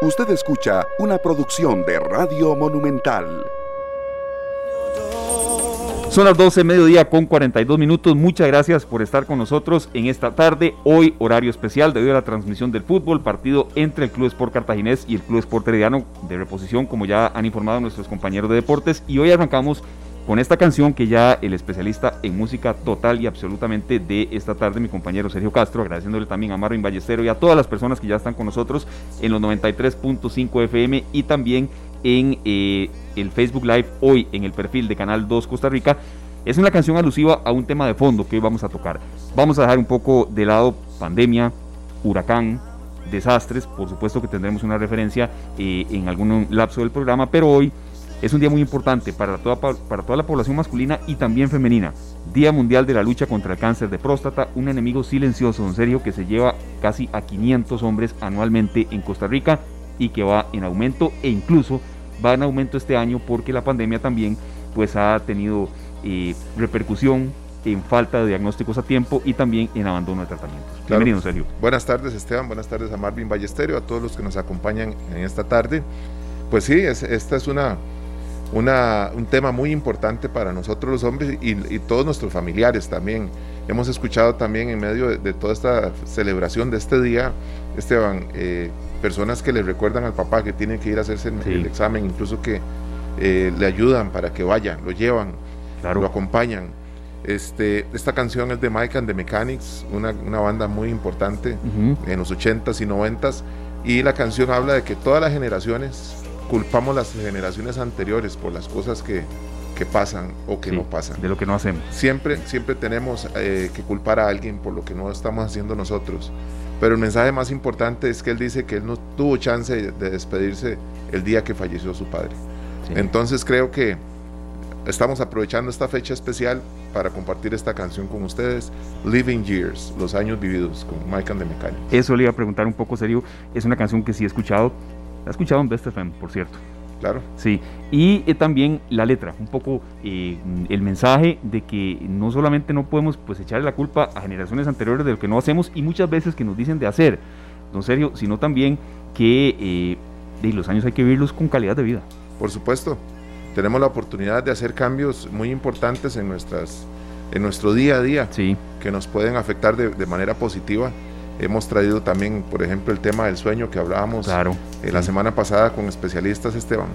Usted escucha una producción de Radio Monumental. Son las 12 mediodía con 42 minutos. Muchas gracias por estar con nosotros en esta tarde. Hoy horario especial debido a la transmisión del fútbol, partido entre el Club Sport Cartaginés y el Club Sport Herediano de reposición, como ya han informado nuestros compañeros de deportes. Y hoy arrancamos con esta canción que ya el especialista en música total y absolutamente de esta tarde, mi compañero Sergio Castro, agradeciéndole también a Marvin Ballestero y a todas las personas que ya están con nosotros en los 93.5 FM y también en eh, el Facebook Live hoy en el perfil de Canal 2 Costa Rica. Es una canción alusiva a un tema de fondo que hoy vamos a tocar. Vamos a dejar un poco de lado pandemia, huracán, desastres, por supuesto que tendremos una referencia eh, en algún lapso del programa, pero hoy es un día muy importante para toda, para toda la población masculina y también femenina. Día Mundial de la Lucha contra el Cáncer de Próstata, un enemigo silencioso, en serio, que se lleva casi a 500 hombres anualmente en Costa Rica y que va en aumento e incluso va en aumento este año porque la pandemia también pues ha tenido eh, repercusión en falta de diagnósticos a tiempo y también en abandono de tratamientos. Bienvenido, Sergio. Buenas tardes, Esteban. Buenas tardes a Marvin Ballesterio, a todos los que nos acompañan en esta tarde. Pues sí, esta es una un tema muy importante para nosotros los hombres y, todos nuestros familiares también. Hemos escuchado también en medio de, toda esta celebración de este día, Esteban, eh, personas que le recuerdan al papá que tiene que ir a hacerse el, examen, incluso que eh, le ayudan para que vaya, lo llevan, lo acompañan. Este, esta canción es de Mike and the Mechanics, una, banda muy importante en los 80s y 90s, y la canción habla de que todas las generaciones culpamos las generaciones anteriores por las cosas que, pasan o que no pasan. De lo que no hacemos. Siempre, siempre tenemos eh, que culpar a alguien por lo que no estamos haciendo nosotros. Pero el mensaje más importante es que él dice que él no tuvo chance de despedirse el día que falleció su padre. Entonces creo que estamos aprovechando esta fecha especial para compartir esta canción con ustedes, Living Years, los años vividos, con Mike and the Mechanics. Eso le iba a preguntar un poco serio, es una canción que sí he escuchado, la he escuchado en Best FM, por cierto. Claro. Sí, y eh, también la letra, un poco eh, el mensaje de que no solamente no podemos pues echarle la culpa a generaciones anteriores de lo que no hacemos y muchas veces que nos dicen de hacer, don Sergio, sino también que eh, los años hay que vivirlos con calidad de vida. Por supuesto, tenemos la oportunidad de hacer cambios muy importantes en, nuestras, en nuestro día a día sí. que nos pueden afectar de, de manera positiva Hemos traído también, por ejemplo, el tema del sueño que hablábamos claro, eh, la semana pasada con especialistas, Esteban,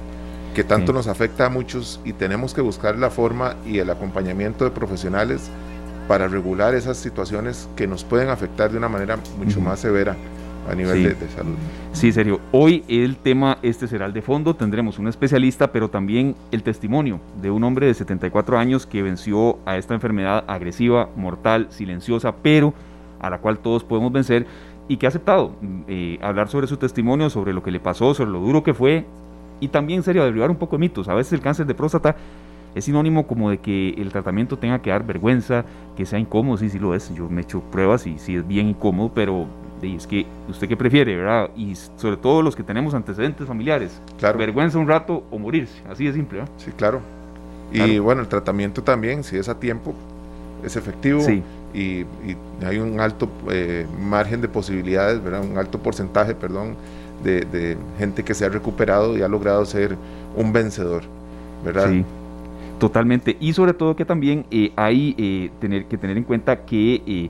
que tanto nos afecta a muchos y tenemos que buscar la forma y el acompañamiento de profesionales para regular esas situaciones que nos pueden afectar de una manera mucho más severa a nivel de, salud. Sí, serio. Hoy el tema este será el de fondo. Tendremos un especialista, pero también el testimonio de un hombre de 74 años que venció a esta enfermedad agresiva, mortal, silenciosa, pero a la cual todos podemos vencer y que ha aceptado eh, hablar sobre su testimonio, sobre lo que le pasó, sobre lo duro que fue y también, en serio, derribar un poco de mitos. A veces el cáncer de próstata es sinónimo como de que el tratamiento tenga que dar vergüenza, que sea incómodo, sí, sí lo es. Yo me he hecho pruebas y sí es bien incómodo, pero es que usted qué prefiere, ¿verdad? Y sobre todo los que tenemos antecedentes familiares. Claro. Vergüenza un rato o morirse, así de simple, Sí, claro. Y bueno, el tratamiento también, si es a tiempo, es efectivo. Sí y, hay un alto eh, margen de posibilidades, ¿verdad? un alto porcentaje, perdón, de, gente que se ha recuperado y ha logrado ser un vencedor, ¿verdad? Sí, totalmente. Y sobre todo que también eh, hay eh, tener, que tener en cuenta que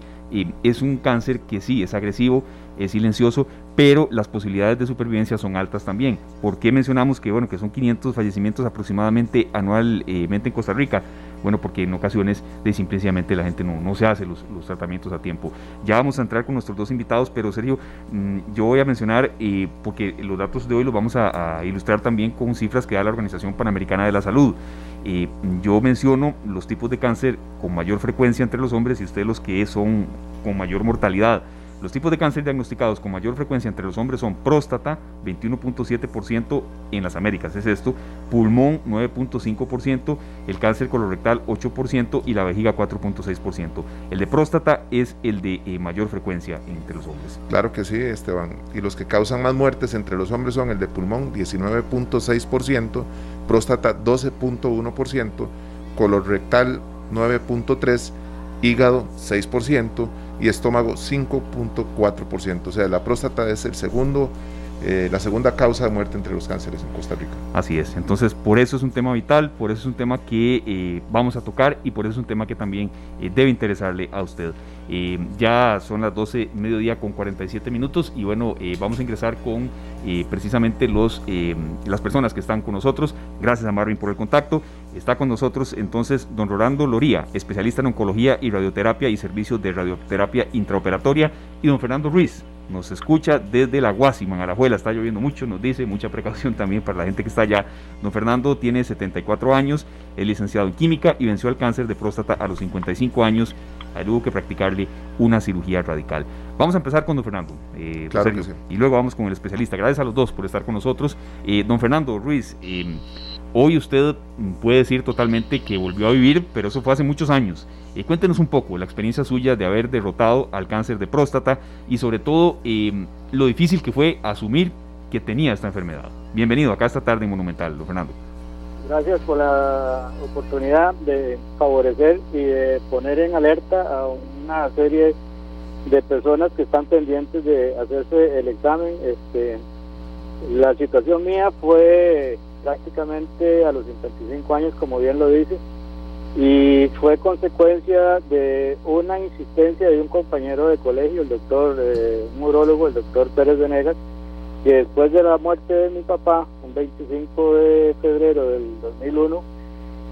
es un cáncer que sí es agresivo, es silencioso, pero las posibilidades de supervivencia son altas también. ¿Por qué mencionamos que, bueno, que son 500 fallecimientos aproximadamente anualmente en Costa Rica? Bueno, porque en ocasiones de simplemente la gente no, no se hace los, los, tratamientos a tiempo. Ya vamos a entrar con nuestros dos invitados, pero Sergio, mm, yo voy a mencionar, eh, porque los datos de hoy los vamos a, ilustrar también con cifras que da la Organización Panamericana de la Salud. Eh, yo menciono los tipos de cáncer con mayor frecuencia entre los hombres y ustedes los que son con mayor mortalidad. Los tipos de cáncer diagnosticados con mayor frecuencia entre los hombres son próstata, 21.7% en las Américas, es esto, pulmón, 9.5%, el cáncer colorectal, 8% y la vejiga, 4.6%. El de próstata es el de eh, mayor frecuencia entre los hombres. Claro que sí, Esteban. Y los que causan más muertes entre los hombres son el de pulmón, 19.6%, próstata, 12.1%, colorectal, 9.3%, hígado, 6%, y estómago 5.4%. O sea, la próstata es el segundo eh, la segunda causa de muerte entre los cánceres en Costa Rica. Así es, entonces por eso es un tema vital, por eso es un tema que eh, vamos a tocar y por eso es un tema que también eh, debe interesarle a usted. Ya son las 12 mediodía con 47 minutos y bueno, vamos a ingresar con precisamente los, las personas que están con nosotros. Gracias a Marvin por el contacto. Está con nosotros entonces don Rolando Loría, especialista en oncología y radioterapia y servicios de radioterapia intraoperatoria, y don Fernando Ruiz, nos escucha desde la Guasima, Alajuela, está lloviendo mucho, nos dice, mucha precaución también para la gente que está allá. Don Fernando tiene 74 años, es licenciado en química y venció el cáncer de próstata a los 55 años. Hubo que una cirugía radical. Vamos a empezar con don Fernando. Eh, claro Y luego vamos con el especialista. Gracias a los dos por estar con nosotros. Eh, don Fernando Ruiz, eh, Hoy usted puede decir totalmente que volvió a vivir, pero eso fue hace muchos años. Cuéntenos un poco la experiencia suya de haber derrotado al cáncer de próstata y sobre todo em, lo difícil que fue asumir que tenía esta enfermedad. Bienvenido acá esta tarde en Monumental, don Fernando. Gracias por la oportunidad de favorecer y de poner en alerta a una serie de personas que están pendientes de hacerse el examen. Este, la situación mía fue prácticamente a los 55 años, como bien lo dice, y fue consecuencia de una insistencia de un compañero de colegio, el doctor, eh, un urólogo, el doctor Pérez Venegas, que después de la muerte de mi papá, un 25 de febrero del 2001,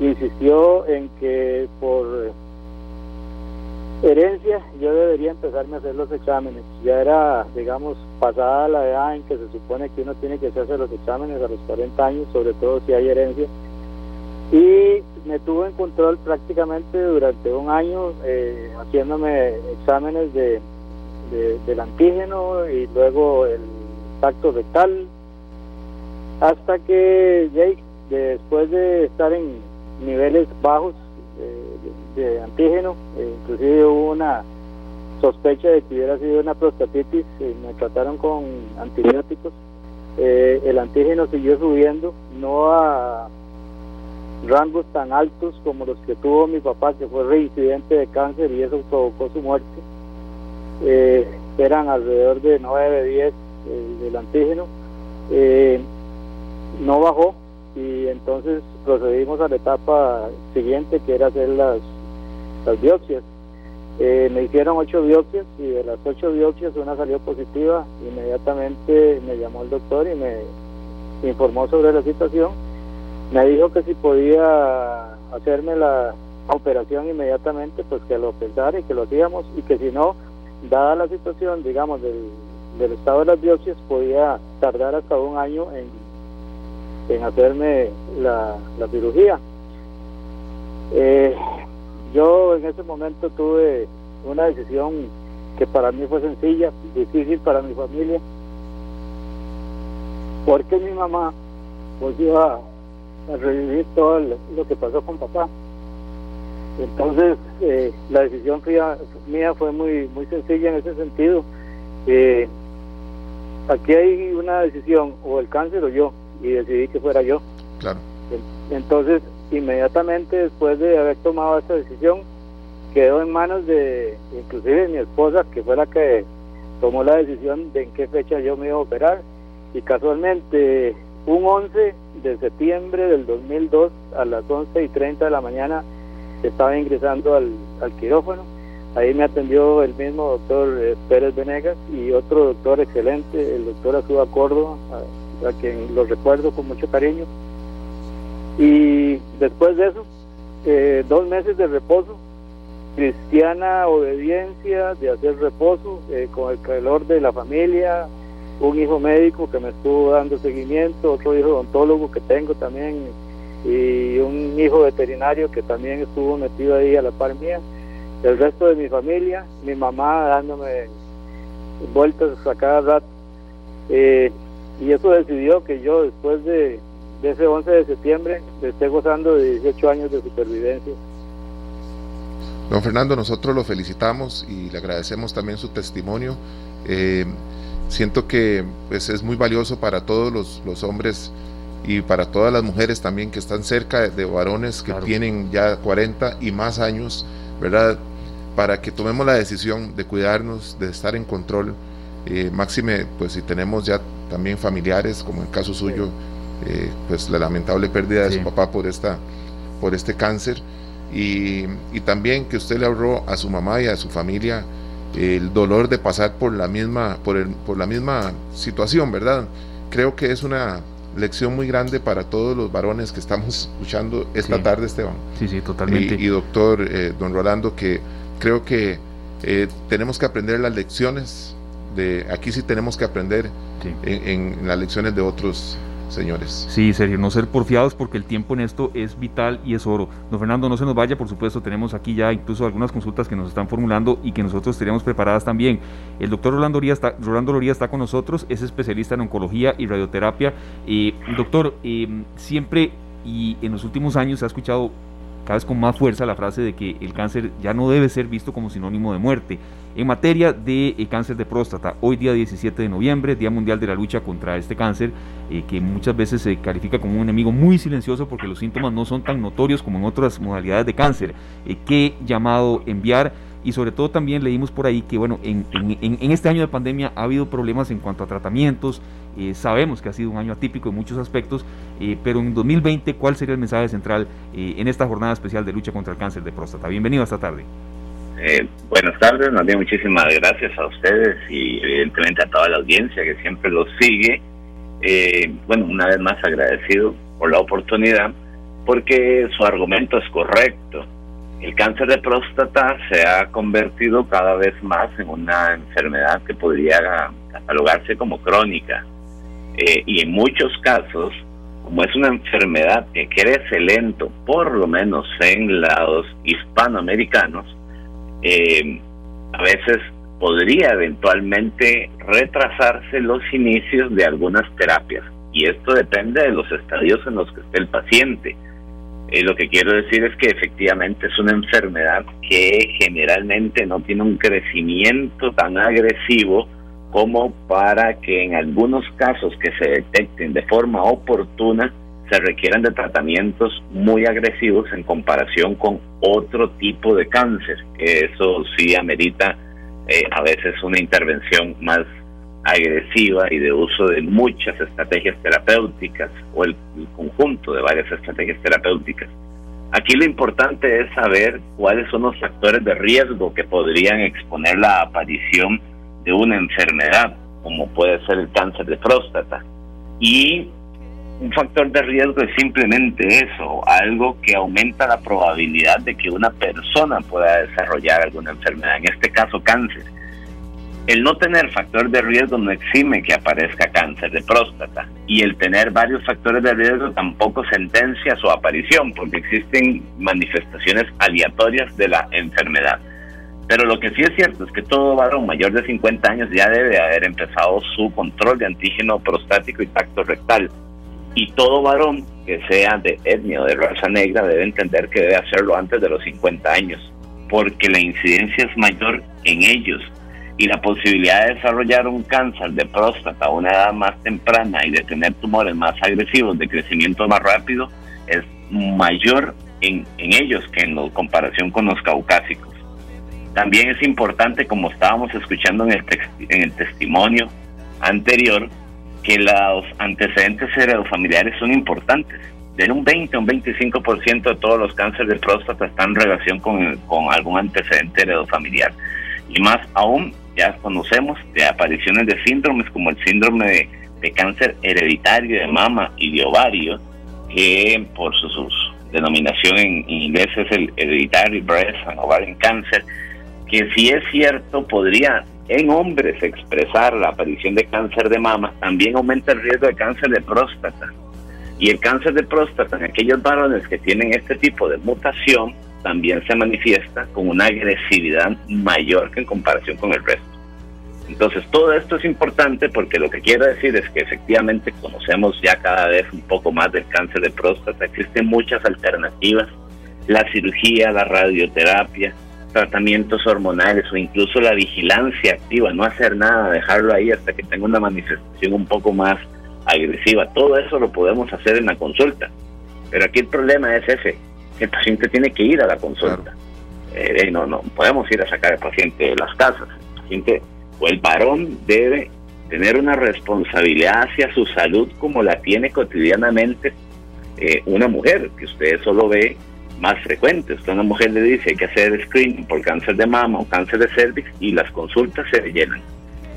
insistió en que por herencia yo debería empezarme a hacer los exámenes. Ya era, digamos, pasada la edad en que se supone que uno tiene que hacerse los exámenes a los 40 años, sobre todo si hay herencia. Y me tuvo en control prácticamente durante un año, eh, haciéndome exámenes de, del antígeno y luego el tacto rectal, hasta que después de estar en niveles bajos, de antígeno, eh, inclusive hubo una sospecha de que hubiera sido una prostatitis, eh, me trataron con antibióticos, eh, el antígeno siguió subiendo, no a rangos tan altos como los que tuvo mi papá, que fue reincidente de cáncer y eso provocó su muerte. eran alrededor de 9, 10 del antígeno. no bajó y entonces procedimos a la etapa siguiente, que era hacer las las biopsias. Eh, me hicieron ocho biopsias y de las ocho biopsias una salió positiva. Inmediatamente me llamó el doctor y me informó sobre la situación. Me dijo que si podía hacerme la operación inmediatamente, pues que lo pensara y que lo hacíamos y que si no, dada la situación, digamos, del, del estado de las biopsias, podía tardar hasta un año en, en hacerme la, la cirugía. Eh, yo en ese momento tuve una decisión que para mí fue sencilla, difícil para mi familia, porque mi mamá pues iba a revivir todo lo que pasó con papá. Entonces eh, la decisión mía fue muy muy sencilla en ese sentido. Eh, aquí hay una decisión, o el cáncer o yo, y decidí que fuera yo. Claro. Entonces inmediatamente después de haber tomado esta decisión, quedó en manos de, inclusive mi esposa, que fue la que tomó la decisión de en qué fecha yo me iba a operar. Y casualmente, un 11 de septiembre del 2002, a las 11 y 30 de la mañana, estaba ingresando al, al quirófano. Ahí me atendió el mismo doctor eh, Pérez Venegas y otro doctor excelente, el doctor Azúa Córdoba, a, a quien lo recuerdo con mucho cariño. Y después de eso, eh, dos meses de reposo, cristiana obediencia, de hacer reposo eh, con el calor de la familia, un hijo médico que me estuvo dando seguimiento, otro hijo odontólogo que tengo también y un hijo veterinario que también estuvo metido ahí a la par mía, el resto de mi familia, mi mamá dándome vueltas a cada rato. Eh, y eso decidió que yo después de de ese 11 de septiembre esté gozando de 18 años de supervivencia. Don Fernando, nosotros lo felicitamos y le agradecemos también su testimonio. Eh, siento que pues, es muy valioso para todos los, hombres y para todas las mujeres también que están cerca de, varones que tienen ya 40 y más años, ¿verdad? Para que tomemos la decisión de cuidarnos, de estar en control Eh, máxime, pues si tenemos ya también familiares, como en el caso suyo, eh, pues la lamentable pérdida de su papá por, esta, por este cáncer, y, y, también que usted le ahorró a su mamá y a su familia el dolor de pasar por la misma, por, el, por la misma situación, ¿verdad? Creo que es una lección muy grande para todos los varones que estamos escuchando esta tarde, Esteban. Sí, sí, totalmente. Y, doctor eh, don Rolando, que creo que eh, tenemos que aprender las lecciones de, aquí sí tenemos que aprender en, las lecciones de otros señores. Sí, Sergio, no ser porfiados porque el tiempo en esto es vital y es oro. Don Fernando, no se nos vaya, por supuesto, tenemos aquí ya incluso algunas consultas que nos están formulando y que nosotros tenemos preparadas también. El doctor Rolando Loría está, Rolando Loría está con nosotros, es especialista en oncología y radioterapia. Eh, doctor, eh, siempre y en los últimos años se ha escuchado cada vez con más fuerza la frase de que el cáncer ya no debe ser visto como sinónimo de muerte. En materia de eh, cáncer de próstata, hoy día 17 de noviembre, Día Mundial de la Lucha contra este cáncer, eh, que muchas veces se califica como un enemigo muy silencioso porque los síntomas no son tan notorios como en otras modalidades de cáncer. Eh, ¿Qué llamado enviar? Y sobre todo también leímos por ahí que bueno, en, este año de pandemia ha habido problemas en cuanto a tratamientos, eh, sabemos que ha sido un año atípico en muchos aspectos, eh, pero en 2020, ¿cuál sería el mensaje central eh, en esta jornada especial de lucha contra el cáncer de próstata? Bienvenido esta tarde. buenas tardes, muchísimas gracias a ustedes y evidentemente a toda la audiencia que siempre los sigue. bueno, una vez más agradecido por la oportunidad porque su argumento es correcto el cáncer de próstata se ha convertido cada vez más en una enfermedad que podría catalogarse como crónica. Eh, y en muchos casos, como es una enfermedad que crece lento, por lo menos en los hispanoamericanos, eh, a veces podría eventualmente retrasarse los inicios de algunas terapias. Y esto depende de los estadios en los que esté el paciente. Eh, lo que quiero decir es que efectivamente es una enfermedad que generalmente no tiene un crecimiento tan agresivo como para que en algunos casos que se detecten de forma oportuna se requieran de tratamientos muy agresivos en comparación con otro tipo de cáncer. Eso sí amerita eh, a veces una intervención más agresiva y de uso de muchas estrategias terapéuticas o el, conjunto de varias estrategias terapéuticas. Aquí lo importante es saber cuáles son los factores de riesgo que podrían exponer la aparición de una enfermedad, como puede ser el cáncer de próstata. Y un factor de riesgo es simplemente eso, algo que aumenta la probabilidad de que una persona pueda desarrollar alguna enfermedad, en este caso cáncer el no tener factor de riesgo no exime que aparezca cáncer de próstata y el tener varios factores de riesgo tampoco sentencia su aparición porque existen manifestaciones aleatorias de la enfermedad. Pero lo que sí es cierto es que todo varón mayor de 50 años ya debe haber empezado su control de antígeno prostático y tacto rectal. Y todo varón que sea de etnia o de raza negra debe entender que debe hacerlo antes de los 50 años, porque la incidencia es mayor en ellos y la posibilidad de desarrollar un cáncer de próstata a una edad más temprana y de tener tumores más agresivos de crecimiento más rápido es mayor en, ellos que en comparación con los caucásicos. También es importante, como estábamos escuchando en el, en el testimonio anterior, que los antecedentes heredofamiliares son importantes. De un 20 a un 25% de todos los cánceres de próstata están en relación con, con algún antecedente heredofamiliar. Y más aún ya conocemos de apariciones de síndromes como el síndrome de, cáncer hereditario de mama y de ovario, que por su, denominación en, inglés es el hereditary breast and ovarian cancer, que si es cierto podría en hombres expresar la aparición de cáncer de mama, también aumenta el riesgo de cáncer de próstata. Y el cáncer de próstata en aquellos varones que tienen este tipo de mutación, también se manifiesta con una agresividad mayor que en comparación con el resto. Entonces, todo esto es importante porque lo que quiero decir es que efectivamente conocemos ya cada vez un poco más del cáncer de próstata, existen muchas alternativas, la cirugía, la radioterapia, tratamientos hormonales o incluso la vigilancia activa, no hacer nada, dejarlo ahí hasta que tenga una manifestación un poco más agresiva. Todo eso lo podemos hacer en la consulta. Pero aquí el problema es ese, el paciente tiene que ir a la consulta. Eh, no, no podemos ir a sacar al paciente de las casas. El paciente o el varón debe tener una responsabilidad hacia su salud como la tiene cotidianamente eh, una mujer, que usted solo ve más frecuente. Usted a una mujer le dice hay que hacer screening por cáncer de mama o cáncer de cervix y las consultas se llenan.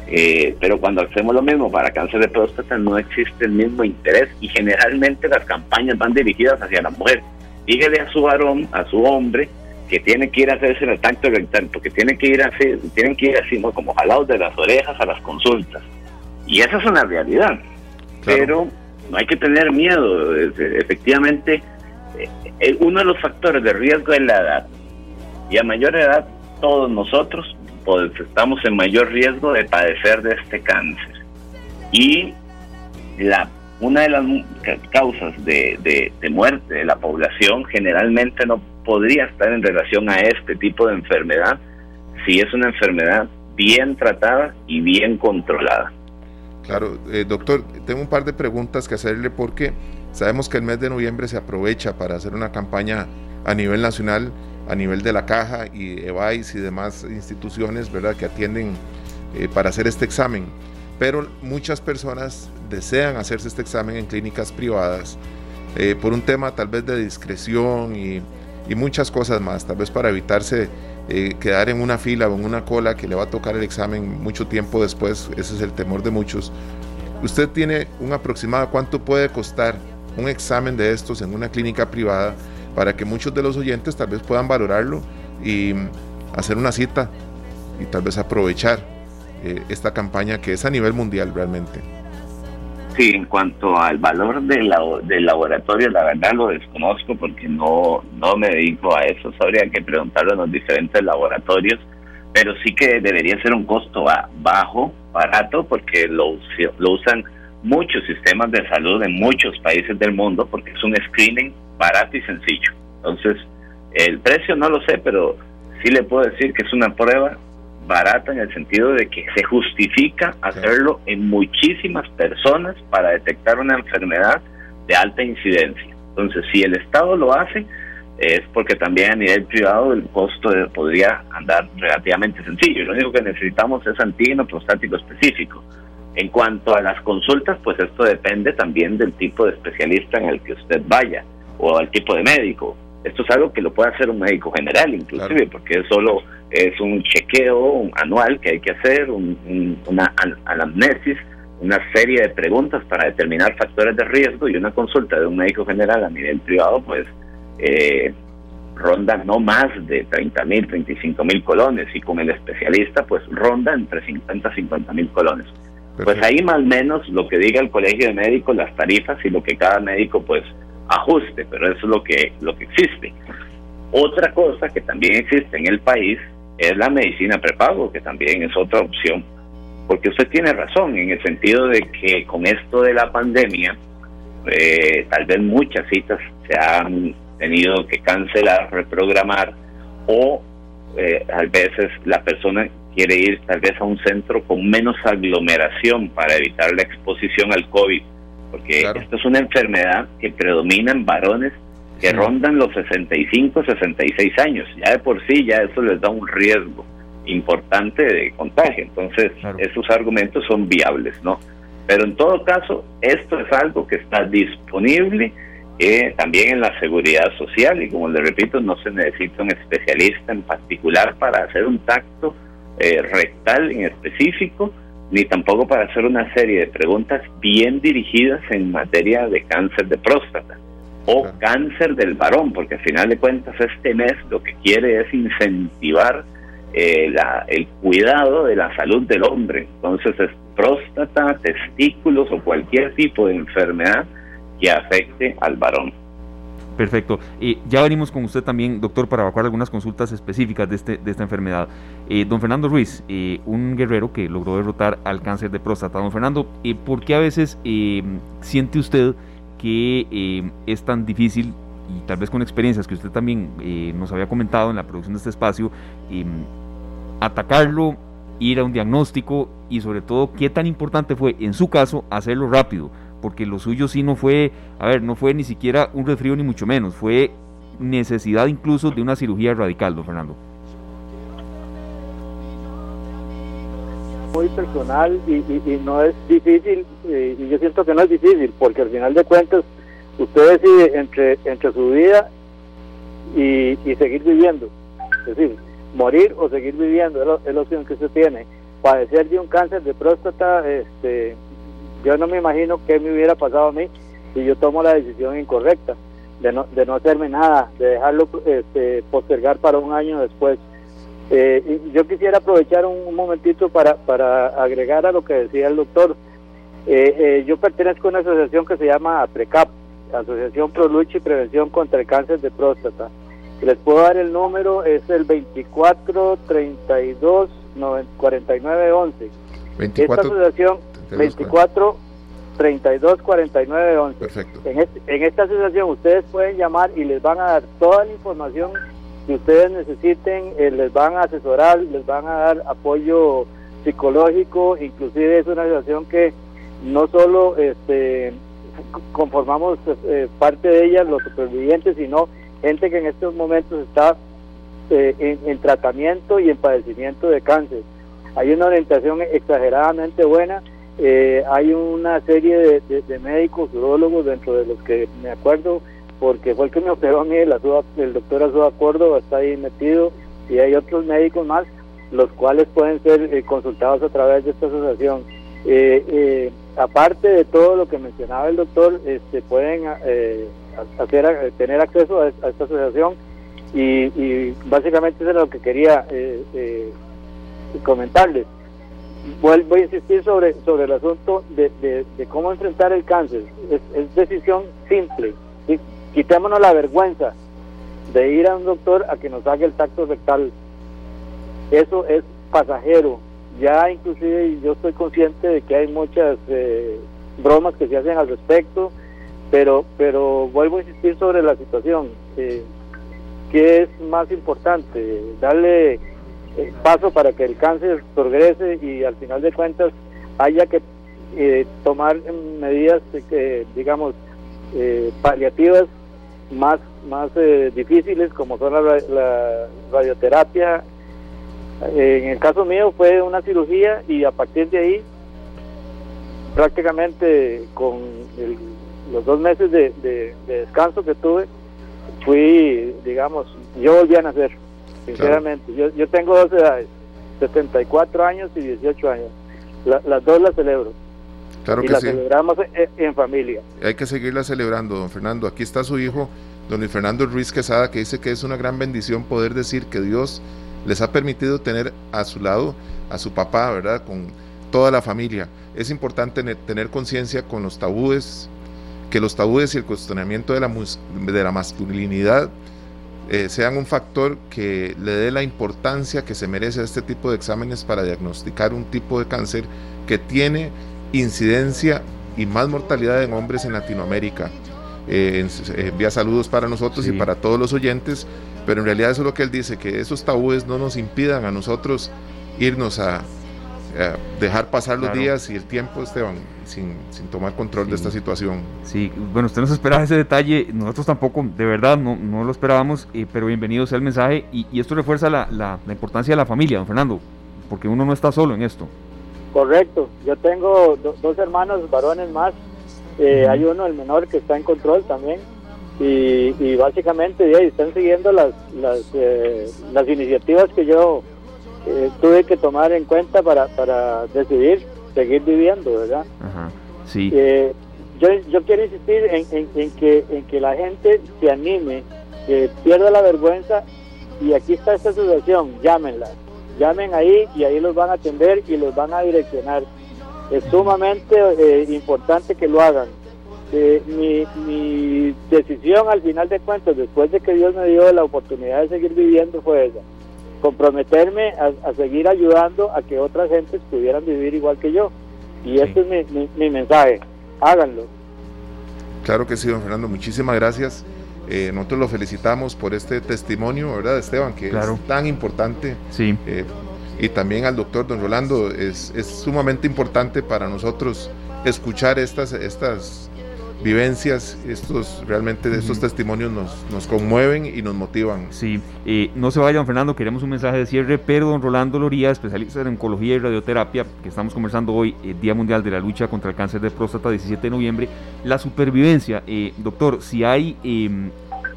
Eh, pero cuando hacemos lo mismo para cáncer de próstata no existe el mismo interés y generalmente las campañas van dirigidas hacia la mujer. Dígale a su varón, a su hombre, que tiene que ir a hacerse el tacto rectal, porque tiene que ir así, tienen que ir así, como jalados de las orejas a las consultas. Y esa es una realidad. Pero no hay que tener miedo. Efectivamente, eh, uno de los factores de riesgo es la edad. Y a mayor edad, todos nosotros pues, estamos en mayor riesgo de padecer de este cáncer. Y la una de las causas de, de, muerte de la población generalmente no podría estar en relación a este tipo de enfermedad si es una enfermedad bien tratada y bien controlada. Claro, eh, doctor, tengo un par de preguntas que hacerle porque sabemos que el mes de noviembre se aprovecha para hacer una campaña a nivel nacional, a nivel de la caja y EVAIS y demás instituciones, ¿verdad?, que atienden eh, para hacer este examen. Pero muchas personas desean hacerse este examen en clínicas privadas eh, por un tema tal vez de discreción y, muchas cosas más, tal vez para evitarse eh, quedar en una fila o en una cola que le va a tocar el examen mucho tiempo después, ese es el temor de muchos. ¿Usted tiene un aproximado cuánto puede costar un examen de estos en una clínica privada para que muchos de los oyentes tal vez puedan valorarlo y hacer una cita y tal vez aprovechar eh, esta campaña que es a nivel mundial realmente? Sí, en cuanto al valor del laboratorio, la verdad lo desconozco porque no, no me dedico a eso. Habría que preguntarlo en los diferentes laboratorios, pero sí que debería ser un costo bajo, barato, porque lo, lo usan muchos sistemas de salud en muchos países del mundo porque es un screening barato y sencillo. Entonces, el precio no lo sé, pero sí le puedo decir que es una prueba barata en el sentido de que se justifica hacerlo en muchísimas personas para detectar una enfermedad de alta incidencia. Entonces, si el Estado lo hace, es porque también a nivel privado el costo podría andar relativamente sencillo. Lo único que necesitamos es antígeno prostático específico. En cuanto a las consultas, pues esto depende también del tipo de especialista en el que usted vaya o al tipo de médico. Esto es algo que lo puede hacer un médico general, inclusive, porque es solo es un chequeo anual que hay que hacer, una anamnesis, una serie de preguntas para determinar factores de riesgo y una consulta de un médico general a nivel privado, pues eh, ronda no más de 30 mil, 35 mil colones y con el especialista, pues ronda entre 50 y 50 mil colones. Pues ahí más o menos lo que diga el colegio de médicos, las tarifas y lo que cada médico pues ajuste, pero eso es lo que, lo que existe. Otra cosa que también existe en el país es la medicina prepago, que también es otra opción, porque usted tiene razón en el sentido de que con esto de la pandemia, eh, tal vez muchas citas se han tenido que cancelar, reprogramar, o eh, a veces la persona quiere ir tal vez a un centro con menos aglomeración para evitar la exposición al COVID porque esta es una enfermedad que predomina en varones que rondan los 65, 66 años. Ya de por sí, ya eso les da un riesgo importante de contagio. Entonces, esos argumentos son viables, ¿no? Pero en todo caso, esto es algo que está disponible eh, también en la seguridad social y como le repito, no se necesita un especialista en particular para hacer un tacto eh, rectal en específico ni tampoco para hacer una serie de preguntas bien dirigidas en materia de cáncer de próstata o cáncer del varón, porque al final de cuentas este mes lo que quiere es incentivar eh, la, el cuidado de la salud del hombre. Entonces es próstata, testículos o cualquier tipo de enfermedad que afecte al varón. Perfecto. Eh, ya venimos con usted también, doctor, para evacuar algunas consultas específicas de, este, de esta enfermedad. Eh, don Fernando Ruiz, eh, un guerrero que logró derrotar al cáncer de próstata. Don Fernando, ¿por qué a veces siente usted que es tan difícil, y tal vez con experiencias que usted también nos había comentado en la producción de este espacio, atacarlo, ir a un diagnóstico y sobre todo qué tan importante fue en su caso hacerlo rápido? Porque lo suyo sí no fue, a ver, no fue ni siquiera un resfrío ni mucho menos, fue necesidad incluso de una cirugía radical, don Fernando. muy personal y, no es difícil, eh, y yo siento que no es difícil, porque al final de cuentas usted decide entre, entre su vida y, seguir viviendo. Es decir, morir o seguir viviendo es, la opción que usted tiene. Padecer de un cáncer de próstata, este, yo no me imagino qué me hubiera pasado a mí si yo tomo la decisión incorrecta de no, de no hacerme nada, de dejarlo este, postergar para un año después. Eh, yo quisiera aprovechar un, momentito para, para agregar a lo que decía el doctor. Eh, eh, yo pertenezco a una asociación que se llama PRECAP, Asociación Pro Lucha y Prevención contra el Cáncer de Próstata. Les puedo dar el número, es el 24 32 49 11. 24, Esta asociación, 24 32 49 11. Perfecto. En, en esta asociación ustedes pueden llamar y les van a dar toda la información que ustedes necesiten, eh, les van a asesorar, les van a dar apoyo psicológico, inclusive es una asociación que no solo este, conformamos eh, parte de ella los supervivientes, sino gente que en estos momentos está eh, en, tratamiento y en padecimiento de cáncer. Hay una orientación exageradamente buena, hay una serie de, médicos, urólogos dentro de los que me acuerdo porque fue el que me operó a mí, el, el doctor Azúa Córdoba está ahí metido y hay otros médicos más, los cuales pueden ser eh, consultados a través de esta asociación. Eh, eh, aparte de todo lo que mencionaba el doctor, este, pueden hacer, tener acceso a, esta asociación y, básicamente eso es lo que quería comentarles. Vuelvo a insistir sobre, sobre el asunto de, cómo enfrentar el cáncer. Es, es decisión simple. Quitémonos la vergüenza de ir a un doctor a que nos haga el tacto rectal. Eso es pasajero. Ya inclusive yo estoy consciente de que hay muchas eh, bromas que se hacen al respecto, pero, pero vuelvo a insistir sobre la situación. Eh, ¿Qué es más importante? Darle eh, paso para que el cáncer progrese y al final de cuentas haya que eh, tomar medidas, digamos, paliativas más, más eh, difíciles como son la, radioterapia. en el caso mío fue una cirugía y a partir de ahí prácticamente con los dos meses de, descanso que tuve fui, digamos, yo volví a nacer, sinceramente. Yo, yo tengo dos edades, 74 años y 18 años. las dos las celebro. Claro y que la celebramos en, familia. Hay que seguirla celebrando, don Fernando. Aquí está su hijo, don Luis Fernando Ruiz Quesada, que dice que es una gran bendición poder decir que Dios les ha permitido tener a su lado a su papá, ¿verdad? Con toda la familia. Es importante tener conciencia con los tabúes, que los tabúes y el cuestionamiento de la, de la masculinidad eh, sean un factor que le dé la importancia que se merece a este tipo de exámenes para diagnosticar un tipo de cáncer que tiene incidencia y más mortalidad en hombres en Latinoamérica. Eh, envía saludos para nosotros y para todos los oyentes, pero en realidad eso es lo que él dice, que esos tabúes no nos impidan a nosotros irnos a, dejar pasar los días y el tiempo, Esteban, sin, sin tomar control de esta situación. Sí, bueno, usted nos esperaba ese detalle, nosotros tampoco, de verdad, no, no lo esperábamos, eh, pero bienvenido sea el mensaje y, esto refuerza la, la, la importancia de la familia, don Fernando, porque uno no está solo en esto. Correcto, yo tengo dos hermanos varones más, eh, hay uno, el menor, que está en control también, y, básicamente ya están siguiendo las, las, eh, las iniciativas que yo eh, tuve que tomar en cuenta para, para decidir seguir viviendo, ¿verdad? sí. yo, yo quiero insistir en, en, que, en que la gente se anime, que pierda la vergüenza, y aquí está esta asociación, llámenla llamen ahí y ahí los van a atender y los van a direccionar. Es sumamente eh, importante que lo hagan. Eh, mi, mi, decisión al final de cuentas, después de que Dios me dio la oportunidad de seguir viviendo, fue esa. Comprometerme a, seguir ayudando a que otras gentes pudieran vivir igual que yo. Y este es mi, mi, mensaje. Háganlo. Claro que sí, don Fernando. Muchísimas gracias. Eh, nosotros lo felicitamos por este testimonio, ¿verdad, Esteban? Que es tan importante. Sí. Eh, y también al doctor Don Rolando, es, es, sumamente importante para nosotros escuchar estas, estas vivencias, estos realmente estos testimonios nos, nos conmueven y nos motivan. Sí, eh, no se vayan Fernando, queremos un mensaje de cierre, pero don Rolando Loría, especialista en oncología y radioterapia, que estamos conversando hoy, eh, Día Mundial de la Lucha contra el Cáncer de Próstata, 17 de noviembre, la supervivencia, eh, doctor, si hay em,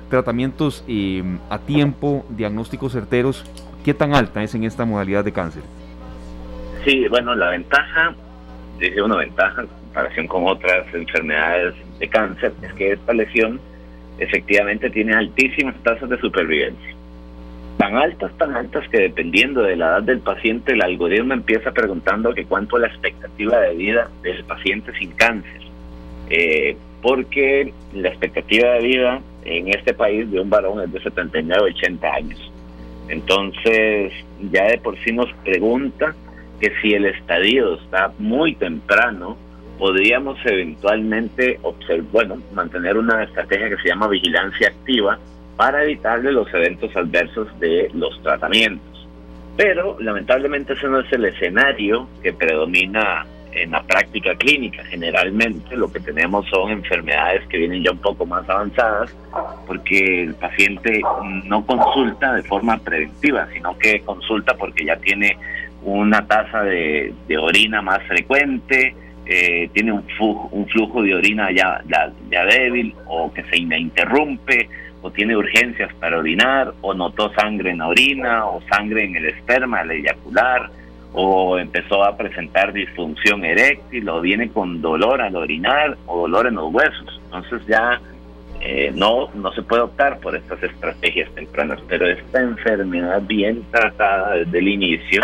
tratamientos em, a tiempo, diagnósticos certeros, ¿qué tan alta es en esta modalidad de cáncer? Sí, bueno, la ventaja, dice una ventaja en comparación con otras enfermedades de cáncer es que esta lesión efectivamente tiene altísimas tasas de supervivencia. Tan altas, tan altas que dependiendo de la edad del paciente, el algoritmo empieza preguntando que cuánto es la expectativa de vida del paciente sin cáncer. Eh, porque la expectativa de vida en este país de un varón es de 79 80 años. Entonces, ya de por sí nos pregunta que si el estadio está muy temprano, podríamos eventualmente observar, bueno, mantener una estrategia que se llama vigilancia activa para evitarle los eventos adversos de los tratamientos. Pero lamentablemente ese no es el escenario que predomina en la práctica clínica. Generalmente lo que tenemos son enfermedades que vienen ya un poco más avanzadas porque el paciente no consulta de forma preventiva, sino que consulta porque ya tiene una tasa de, de orina más frecuente, eh, tiene un flujo, un flujo de orina ya, débil o que se interrumpe o tiene urgencias para orinar o notó sangre en la orina o sangre en el esperma al eyacular o empezó a presentar disfunción eréctil o viene con dolor al orinar o dolor en los huesos. Entonces ya eh, no, no se puede optar por estas estrategias tempranas, pero esta enfermedad bien tratada desde el inicio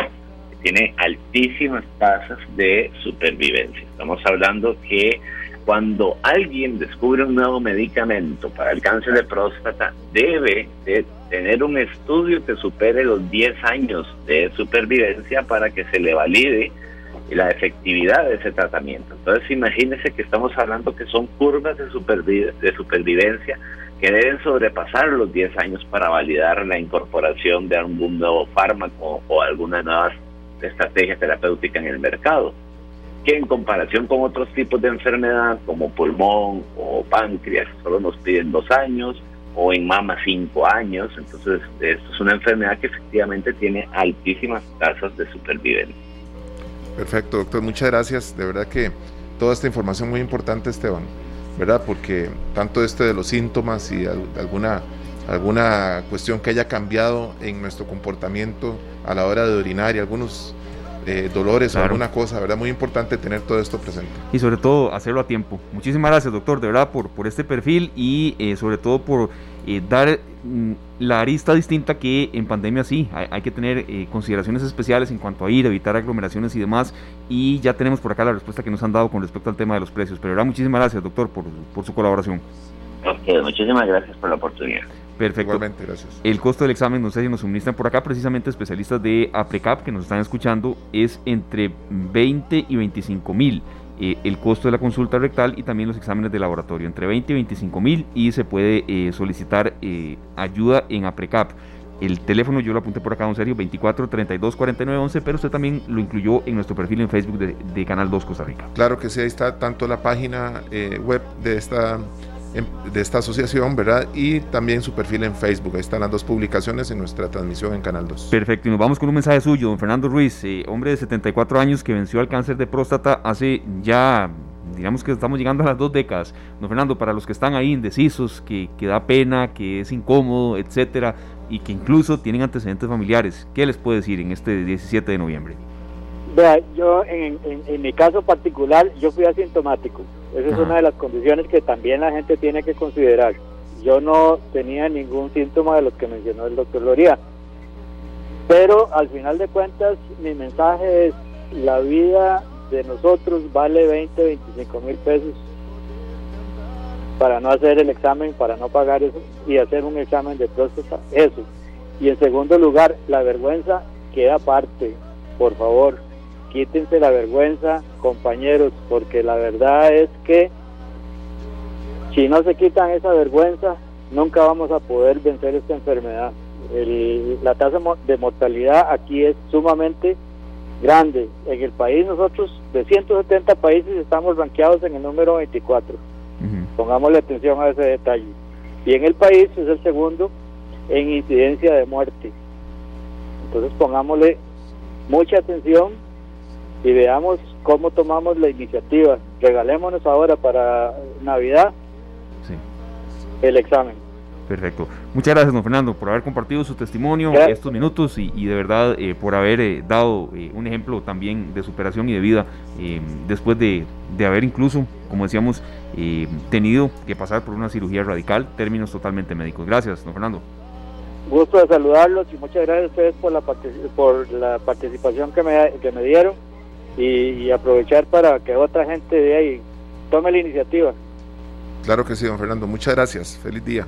tiene altísimas tasas de supervivencia. Estamos hablando que cuando alguien descubre un nuevo medicamento para el cáncer de próstata, debe de tener un estudio que supere los 10 años de supervivencia para que se le valide la efectividad de ese tratamiento. Entonces, imagínense que estamos hablando que son curvas de, de supervivencia que deben sobrepasar los 10 años para validar la incorporación de algún nuevo fármaco o alguna nueva estrategia terapéutica en el mercado, que en comparación con otros tipos de enfermedad como pulmón o páncreas, solo nos piden dos años, o en mama cinco años. Entonces, esto es una enfermedad que efectivamente tiene altísimas tasas de supervivencia. Perfecto, doctor. Muchas gracias. De verdad que toda esta información muy importante, Esteban, ¿verdad? Porque tanto este de los síntomas y alguna alguna cuestión que haya cambiado en nuestro comportamiento a la hora de orinar y algunos eh, dolores o alguna cosa, ¿verdad? Muy importante tener todo esto presente. Y sobre todo hacerlo a tiempo. Muchísimas gracias, doctor, de verdad, por, por este perfil y eh, sobre todo por eh, dar mm, la arista distinta que en pandemia sí, hay, que tener consideraciones especiales en cuanto a ir, evitar aglomeraciones y demás. Y ya tenemos por acá la respuesta que nos han dado con respecto al tema de los precios. Pero verdad, muchísimas gracias, doctor, por, por su colaboración. muchísimas gracias por la oportunidad. Perfecto. gracias. El costo del examen, no sé si nos suministran por acá, precisamente especialistas de APRECAP que nos están escuchando, es entre 20 y 25 mil. Eh, el costo de la consulta rectal y también los exámenes de laboratorio, entre 20 y 25 mil y se puede eh, solicitar eh, ayuda en APRECAP. El teléfono yo lo apunté por acá, don Sergio, 24 32 49 11, pero usted también lo incluyó en nuestro perfil en Facebook de, de Canal 2 Costa Rica. Claro que sí, ahí está tanto la página web de esta de esta asociación, ¿verdad? Y también su perfil en Facebook. Ahí están las dos publicaciones en nuestra transmisión en Canal 2. Perfecto, y nos vamos con un mensaje suyo, don Fernando Ruiz, eh, hombre de 74 años que venció al cáncer de próstata hace ya, digamos que estamos llegando a las dos décadas. Don Fernando, para los que están ahí indecisos, que, que da pena, que es incómodo, etcétera, y que incluso tienen antecedentes familiares, ¿qué les puede decir en este 17 de noviembre? Vea, yo en, en, mi caso particular, yo fui asintomático. Esa es una de las condiciones que también la gente tiene que considerar. Yo no tenía ningún síntoma de los que mencionó el doctor Loría. Pero al final de cuentas, mi mensaje es, la vida de nosotros vale 20, 25 mil pesos para no hacer el examen, para no pagar eso y hacer un examen de próstata, eso. Y en segundo lugar, la vergüenza queda aparte, por favor quítense la vergüenza, compañeros, porque la verdad es que si no se quitan esa vergüenza, nunca vamos a poder vencer esta enfermedad. la tasa de mortalidad aquí es sumamente grande. En el país nosotros, de 170 países, estamos rankeados en el número 24. Pongámosle atención a ese detalle. Y en el país es el segundo en incidencia de muerte. Entonces pongámosle mucha atención y veamos cómo tomamos la iniciativa. Regalémonos ahora para Navidad el examen. Perfecto. Muchas gracias, don Fernando, por haber compartido su testimonio estos minutos y, de verdad eh, por haber eh, dado eh, un ejemplo también de superación y de vida después de, de, haber incluso, como decíamos, tenido que pasar por una cirugía radical, términos totalmente médicos. Gracias, don Fernando. Gusto de saludarlos y muchas gracias a ustedes por la, por la participación que me, que me dieron y, aprovechar para que otra gente de ahí tome la iniciativa. Claro que sí, don Fernando. Muchas gracias. Feliz día.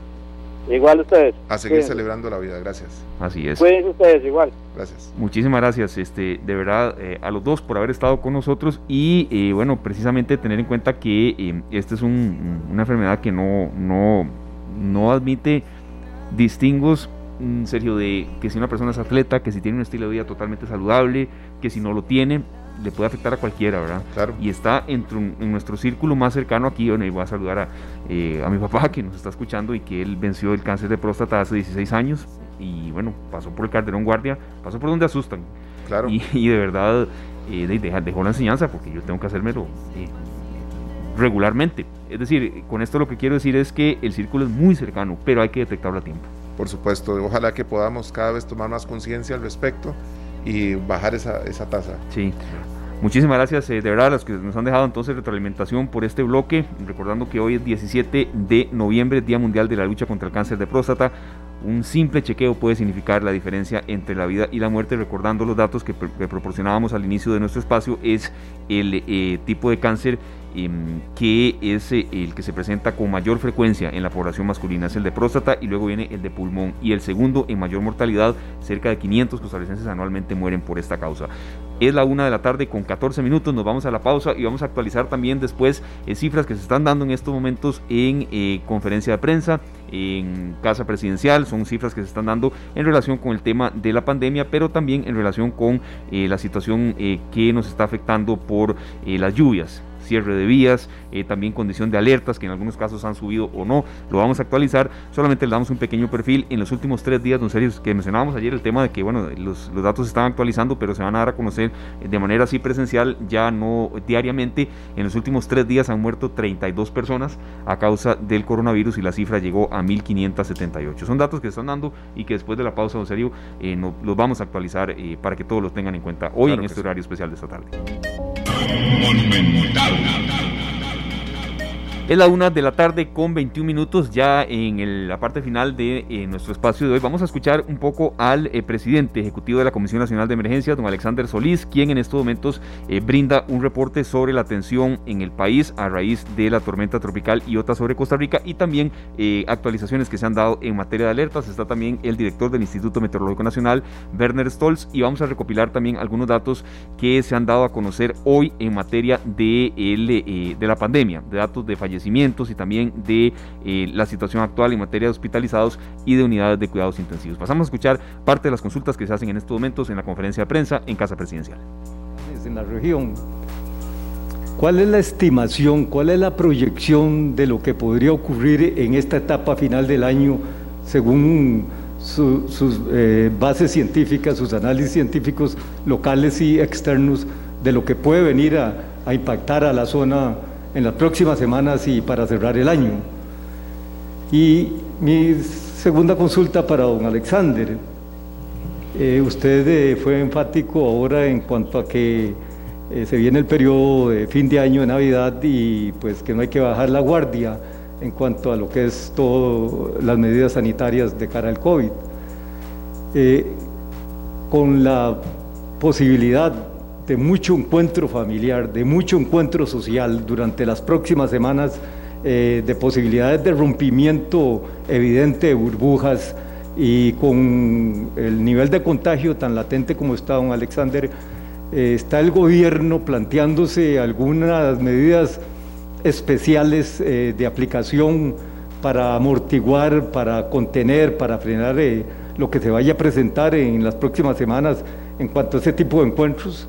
Igual ustedes. A seguir celebrando la vida, gracias. Así es. Cuídense ustedes igual. Gracias. Muchísimas gracias, este, de verdad, eh, a los dos por haber estado con nosotros y eh, bueno, precisamente tener en cuenta que eh, esta es una enfermedad que no, no, no admite distingos mm, Sergio, de que si una persona es atleta, que si tiene un estilo de vida totalmente saludable, que si no lo tiene, le puede afectar a cualquiera, ¿verdad? Claro. Y está en, en nuestro círculo más cercano aquí, bueno, y voy a saludar a, eh, a mi papá que nos está escuchando y que él venció el cáncer de próstata hace 16 años y bueno, pasó por el Calderón Guardia, pasó por donde asustan. Claro. Y, de verdad eh, dejó la enseñanza porque yo tengo que hacérmelo eh, regularmente. Es decir, con esto lo que quiero decir es que el círculo es muy cercano, pero hay que detectarlo a tiempo. Por supuesto, ojalá que podamos cada vez tomar más conciencia al respecto y bajar esa, esa tasa. Sí. Muchísimas gracias eh, de verdad a los que nos han dejado entonces retroalimentación por este bloque, recordando que hoy es 17 de noviembre, Día Mundial de la Lucha contra el Cáncer de Próstata. Un simple chequeo puede significar la diferencia entre la vida y la muerte, recordando los datos que, proporcionábamos al inicio de nuestro espacio, es el eh, tipo de cáncer Em, que es eh, el que se presenta con mayor frecuencia en la población masculina, es el de próstata y luego viene el de pulmón. Y el segundo en mayor mortalidad, cerca de 500 costarricenses anualmente mueren por esta causa. Es la una de la tarde con 14 minutos, nos vamos a la pausa y vamos a actualizar también después eh, cifras que se están dando en estos momentos en eh, conferencia de prensa, en casa presidencial, son cifras que se están dando en relación con el tema de la pandemia, pero también en relación con la situación que nos está afectando por las lluvias cierre de vías, eh, también condición de alertas que en algunos casos han subido o no, lo vamos a actualizar, solamente le damos un pequeño perfil en los últimos tres días, don Sergio, que mencionábamos ayer el tema de que bueno, los, los datos se están actualizando, pero se van a dar a conocer de manera así presencial, ya no diariamente, en los últimos tres días han muerto 32 personas a causa del coronavirus y la cifra llegó a 1578. Son datos que se están dando y que después de la pausa, don Sergio, eh, los vamos a actualizar eh, para que todos los tengan en cuenta hoy en este horario especial de esta tarde. Monumental. Es la una de la tarde con 21 minutos ya en la parte final de eh, nuestro espacio de hoy. Vamos a escuchar un poco al eh, presidente ejecutivo de la Comisión Nacional de Emergencias, don Alexander Solís, quien en estos momentos eh, brinda un reporte sobre la atención en el país a raíz de la tormenta tropical y otra sobre Costa Rica y también actualizaciones que se han dado en materia de alertas. Está también el director del Instituto Meteorológico Nacional, Werner Stolz, y vamos a recopilar también algunos datos que se han dado a conocer hoy en materia de, de la pandemia, de datos de fallecimientos y también de eh, la situación actual en materia de hospitalizados y de unidades de cuidados intensivos. Pasamos a escuchar parte de las consultas que se hacen en estos momentos en la conferencia de prensa en Casa Presidencial. En la región, ¿cuál es la estimación, cuál es la proyección de lo que podría ocurrir en esta etapa final del año según sus eh, bases científicas, sus análisis científicos locales y externos de lo que puede venir a, a impactar a la zona en las próximas semanas y para cerrar el año. Y mi segunda consulta para don Alexander. Eh, usted eh, fue enfático ahora en cuanto a que eh, se viene el periodo de fin de año de Navidad y pues que no hay que bajar la guardia en cuanto a lo que es todas las medidas sanitarias de cara al COVID. con la posibilidad de mucho encuentro familiar, de mucho encuentro social durante las próximas semanas, eh, de posibilidades de rompimiento evidente de burbujas y con el nivel de contagio tan latente como está don Alexander, eh, está el gobierno planteándose algunas medidas especiales eh, de aplicación para amortiguar, para contener, para frenar lo que se vaya a presentar en las próximas semanas en cuanto a ese tipo de encuentros.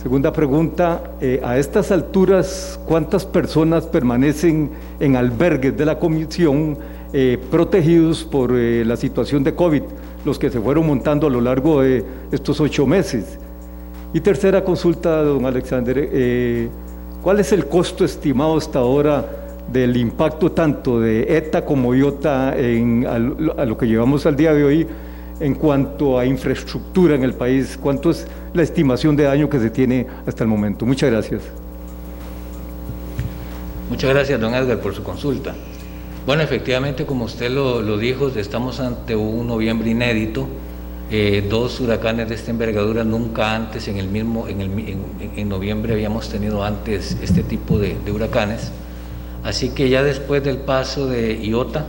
Segunda pregunta, eh, a estas alturas, ¿cuántas personas permanecen en albergues de la comisión eh, protegidos por eh, la situación de COVID, los que se fueron montando a lo largo de estos ocho meses? Y tercera consulta, don Alexander, ¿cuál es el costo estimado hasta ahora del impacto tanto de ETA como IOTA en, lo que llevamos al día de hoy en cuanto a infraestructura en el país? ¿Cuánto es la estimación de daño que se tiene hasta el momento? Muchas gracias. Muchas gracias, don Edgar, por su consulta. Bueno, efectivamente, como usted lo, dijo, estamos ante un noviembre inédito. Eh, dos huracanes de esta envergadura nunca antes en el mismo en, noviembre habíamos tenido antes este tipo de huracanes así que ya después del paso de Iota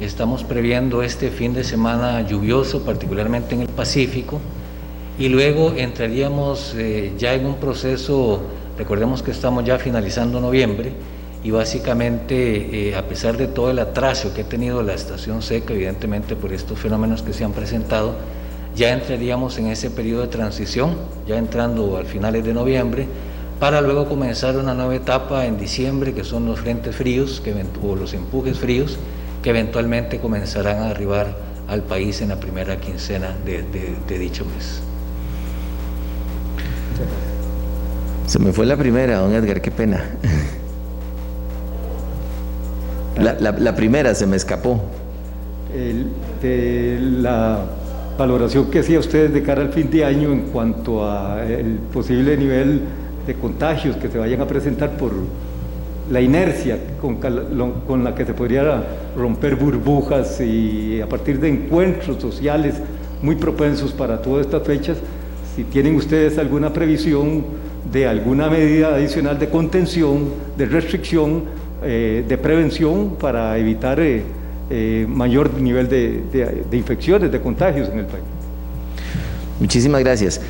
Estamos previendo este fin de semana lluvioso, particularmente en el Pacífico, y luego entraríamos eh, ya en un proceso, recordemos que estamos ya finalizando noviembre, y básicamente, eh, a pesar de todo el atraso que ha tenido la estación seca, evidentemente por estos fenómenos que se han presentado, ya entraríamos en ese periodo de transición, ya entrando al finales de noviembre, para luego comenzar una nueva etapa en diciembre, que son los frentes fríos que, o los empujes fríos, que eventualmente comenzarán a arribar al país en la primera quincena de, dicho mes. Se me fue la primera, don Edgar, qué pena. La, primera se me escapó. la valoración que hacía usted de cara al fin de año en cuanto a el posible nivel de contagios que se vayan a presentar por la inercia con, la que se podría romper burbujas y a partir de encuentros sociales muy propensos para todas estas fechas, si tienen ustedes alguna previsión de alguna medida adicional de contención, de restricción, eh, de prevención para evitar eh, eh, mayor nivel de infecciones, de contagios en el país. Muchísimas gracias.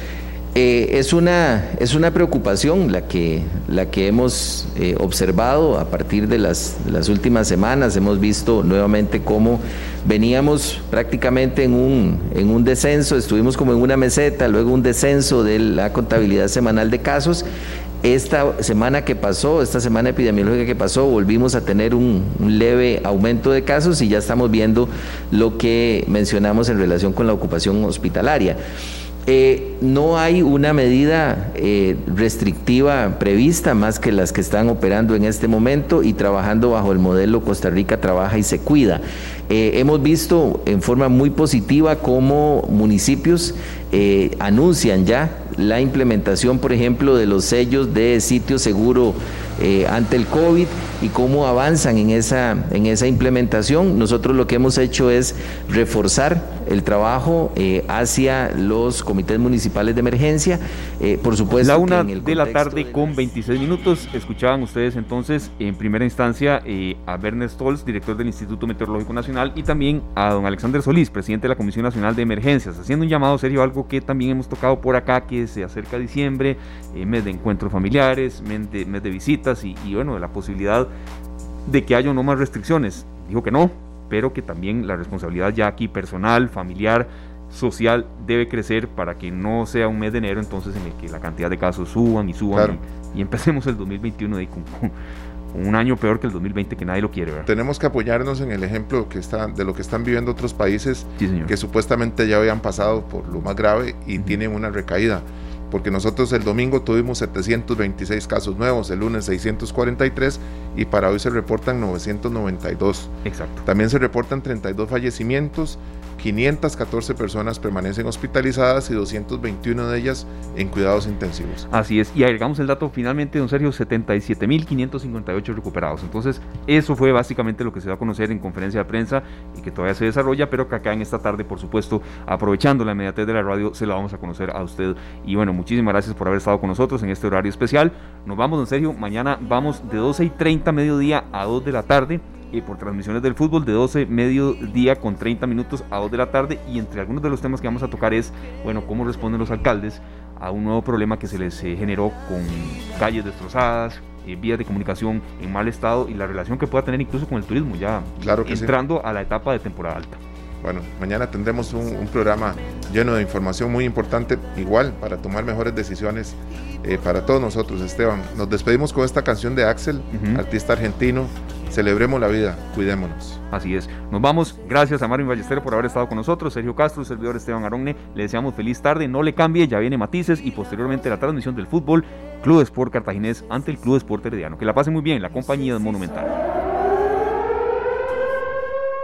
Eh, es, una, es una preocupación la que, la que hemos eh, observado a partir de las, las, últimas semanas. Hemos visto nuevamente cómo veníamos prácticamente en un, en un descenso, estuvimos como en una meseta, luego un descenso de la contabilidad semanal de casos. Esta semana que pasó, esta semana epidemiológica que pasó, volvimos a tener un, un leve aumento de casos y ya estamos viendo lo que mencionamos en relación con la ocupación hospitalaria. Eh, no hay una medida eh, restrictiva prevista más que las que están operando en este momento y trabajando bajo el modelo Costa Rica trabaja y se cuida. Eh, hemos visto en forma muy positiva cómo municipios anuncian ya la implementación, por ejemplo, de los sellos de sitio seguro ante el COVID y cómo avanzan en esa, en esa implementación. Nosotros lo que hemos hecho es reforzar el trabajo eh, hacia los comités municipales de emergencia. Eh, por supuesto. La una de la tarde con 26 minutos. Escuchaban ustedes entonces en primera instancia eh, a Bernes Stolz, director del Instituto Meteorológico Nacional, y también a don Alexander Solís, presidente de la Comisión Nacional de Emergencias, haciendo un llamado serio, algo que también hemos tocado por acá, que se acerca diciembre, mes de encuentros familiares, mes de, mes de visitas y, y bueno, de la posibilidad de que haya no más restricciones. Dijo que no, pero que también la responsabilidad ya aquí personal, familiar, social debe crecer para que no sea un mes de enero entonces en el que la cantidad de casos suban y suban y, empecemos el 2021 de con, un año peor que el 2020 que nadie lo quiere ver. Tenemos que apoyarnos en el ejemplo que está, de lo que están viviendo otros países que supuestamente ya habían pasado por lo más grave y tienen una recaída porque nosotros el domingo tuvimos 726 casos nuevos, el lunes 643 y para hoy se reportan 992. Exacto. También se reportan 32 fallecimientos 514 personas permanecen hospitalizadas y 221 de ellas en cuidados intensivos. Así es, y agregamos el dato finalmente, don Sergio, 77.558 recuperados. Entonces, eso fue básicamente lo que se va a conocer en conferencia de prensa y que todavía se desarrolla, pero que acá en esta tarde, por supuesto, aprovechando la inmediatez de la radio, se la vamos a conocer a usted. Y bueno, muchísimas gracias por haber estado con nosotros en este horario especial. Nos vamos, don Sergio, mañana vamos de 12 y 30 mediodía a 2 de la tarde y por transmisiones del fútbol de 12 mediodía con 30 minutos a 2 de la tarde y entre algunos de los temas que vamos a tocar es, bueno, cómo responden los alcaldes a un nuevo problema que se les eh, generó con calles destrozadas, eh, vías de comunicación en mal estado y la relación que pueda tener incluso con el turismo ya claro que entrando a la etapa de temporada alta. Bueno, mañana tendremos un, programa lleno de información muy importante, igual para tomar mejores decisiones eh, para todos nosotros, Esteban. Nos despedimos con esta canción de Axel, artista argentino. Celebremos la vida, cuidémonos. Así es. Nos vamos. Gracias a Marvin Ballester por haber estado con nosotros. Sergio Castro, servidor Esteban Aronne. Le deseamos feliz tarde. No le cambie, ya viene Matices y posteriormente la transmisión del fútbol Club Sport Cartaginés ante el Club Sport Herediano. Que la pase muy bien. La compañía es Monumental.